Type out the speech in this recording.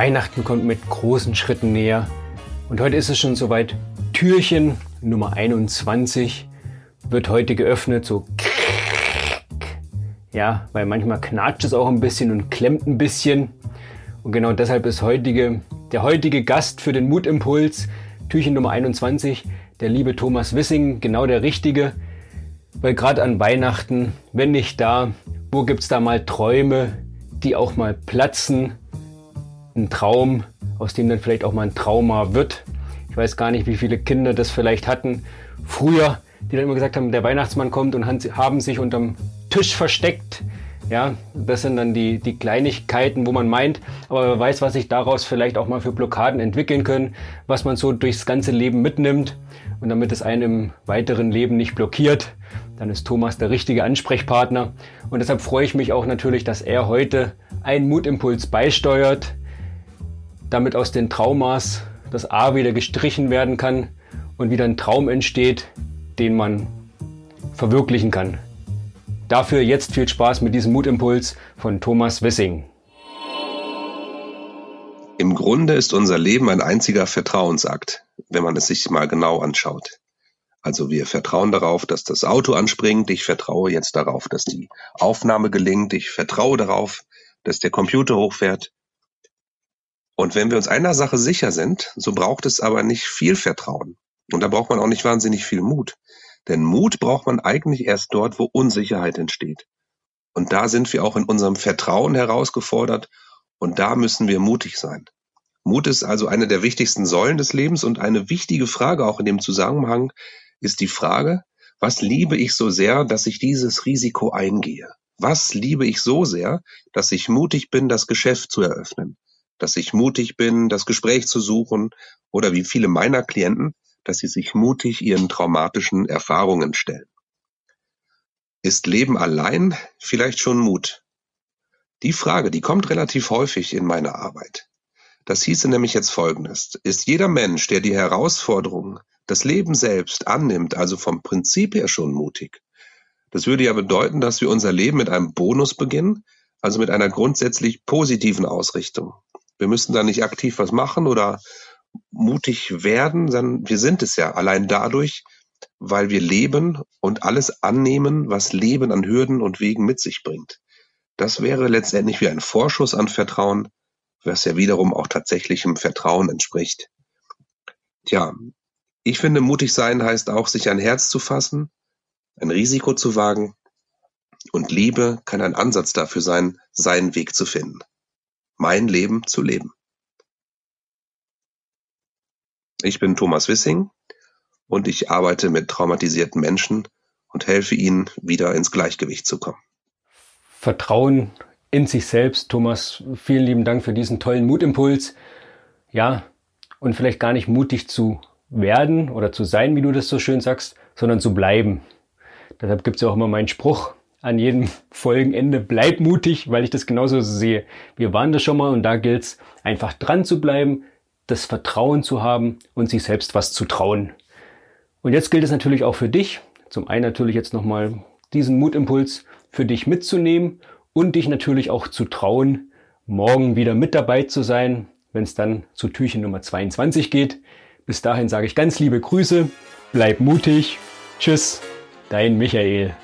Weihnachten kommt mit großen Schritten näher. Und heute ist es schon soweit. Türchen Nummer 21 wird heute geöffnet, so ja, weil manchmal knatscht es auch ein bisschen und klemmt ein bisschen. Und genau deshalb ist heutige, der heutige Gast für den Mutimpuls, Türchen Nummer 21, der liebe Thomas Wissing, genau der richtige. Weil gerade an Weihnachten, wenn nicht da, wo gibt's da mal Träume, die auch mal platzen, ein Traum, aus dem dann vielleicht auch mal ein Trauma wird. Ich weiß gar nicht, wie viele Kinder das vielleicht hatten früher, die dann immer gesagt haben, der Weihnachtsmann kommt und haben sich unterm Tisch versteckt. Ja, das sind dann die, die Kleinigkeiten, wo man meint, aber wer weiß, was sich daraus vielleicht auch mal für Blockaden entwickeln können, was man so durchs ganze Leben mitnimmt. Und damit es einen im weiteren Leben nicht blockiert, dann ist Thomas der richtige Ansprechpartner. Und deshalb freue ich mich auch natürlich, dass er heute einen Mutimpuls beisteuert, damit aus den Traumas das A wieder gestrichen werden kann und wieder ein Traum entsteht, den man verwirklichen kann. Dafür jetzt viel Spaß mit diesem Mutimpuls von Thomas Wissing. Im Grunde ist unser Leben ein einziger Vertrauensakt, wenn man es sich mal genau anschaut. Also wir vertrauen darauf, dass das Auto anspringt, ich vertraue jetzt darauf, dass die Aufnahme gelingt, ich vertraue darauf, dass der Computer hochfährt, und wenn wir uns einer Sache sicher sind, so braucht es aber nicht viel Vertrauen. Und da braucht man auch nicht wahnsinnig viel Mut. Denn Mut braucht man eigentlich erst dort, wo Unsicherheit entsteht. Und da sind wir auch in unserem Vertrauen herausgefordert und da müssen wir mutig sein. Mut ist also eine der wichtigsten Säulen des Lebens und eine wichtige Frage auch in dem Zusammenhang ist die Frage, was liebe ich so sehr, dass ich dieses Risiko eingehe? Was liebe ich so sehr, dass ich mutig bin, das Geschäft zu eröffnen? Dass ich mutig bin, das Gespräch zu suchen oder wie viele meiner Klienten, dass sie sich mutig ihren traumatischen Erfahrungen stellen. Ist Leben allein vielleicht schon Mut? Die Frage, die kommt relativ häufig in meiner Arbeit. Das hieße nämlich jetzt Folgendes. Ist jeder Mensch, der die Herausforderung, das Leben selbst annimmt, also vom Prinzip her schon mutig? Das würde ja bedeuten, dass wir unser Leben mit einem Bonus beginnen, also mit einer grundsätzlich positiven Ausrichtung. Wir müssen da nicht aktiv was machen oder mutig werden, sondern wir sind es ja allein dadurch, weil wir leben und alles annehmen, was Leben an Hürden und Wegen mit sich bringt. Das wäre letztendlich wie ein Vorschuss an Vertrauen, was ja wiederum auch tatsächlichem Vertrauen entspricht. Tja, ich finde, mutig sein heißt auch, sich ein Herz zu fassen, ein Risiko zu wagen und Liebe kann ein Ansatz dafür sein, seinen Weg zu finden mein Leben zu leben. Ich bin Thomas Wissing und ich arbeite mit traumatisierten Menschen und helfe ihnen, wieder ins Gleichgewicht zu kommen. Vertrauen in sich selbst. Thomas, vielen lieben Dank für diesen tollen Mutimpuls. Ja, und vielleicht gar nicht mutig zu werden oder zu sein, wie du das so schön sagst, sondern zu bleiben. Deshalb gibt es ja auch immer meinen Spruch, an jedem Folgenende. Bleib mutig, weil ich das genauso sehe. Wir waren das schon mal und da gilt es einfach dran zu bleiben, das Vertrauen zu haben und sich selbst was zu trauen. Und jetzt gilt es natürlich auch für dich. Zum einen natürlich jetzt nochmal diesen Mutimpuls für dich mitzunehmen und dich natürlich auch zu trauen, morgen wieder mit dabei zu sein, wenn es dann zu Türchen Nummer 22 geht. Bis dahin sage ich ganz liebe Grüße, bleib mutig, tschüss, dein Michael.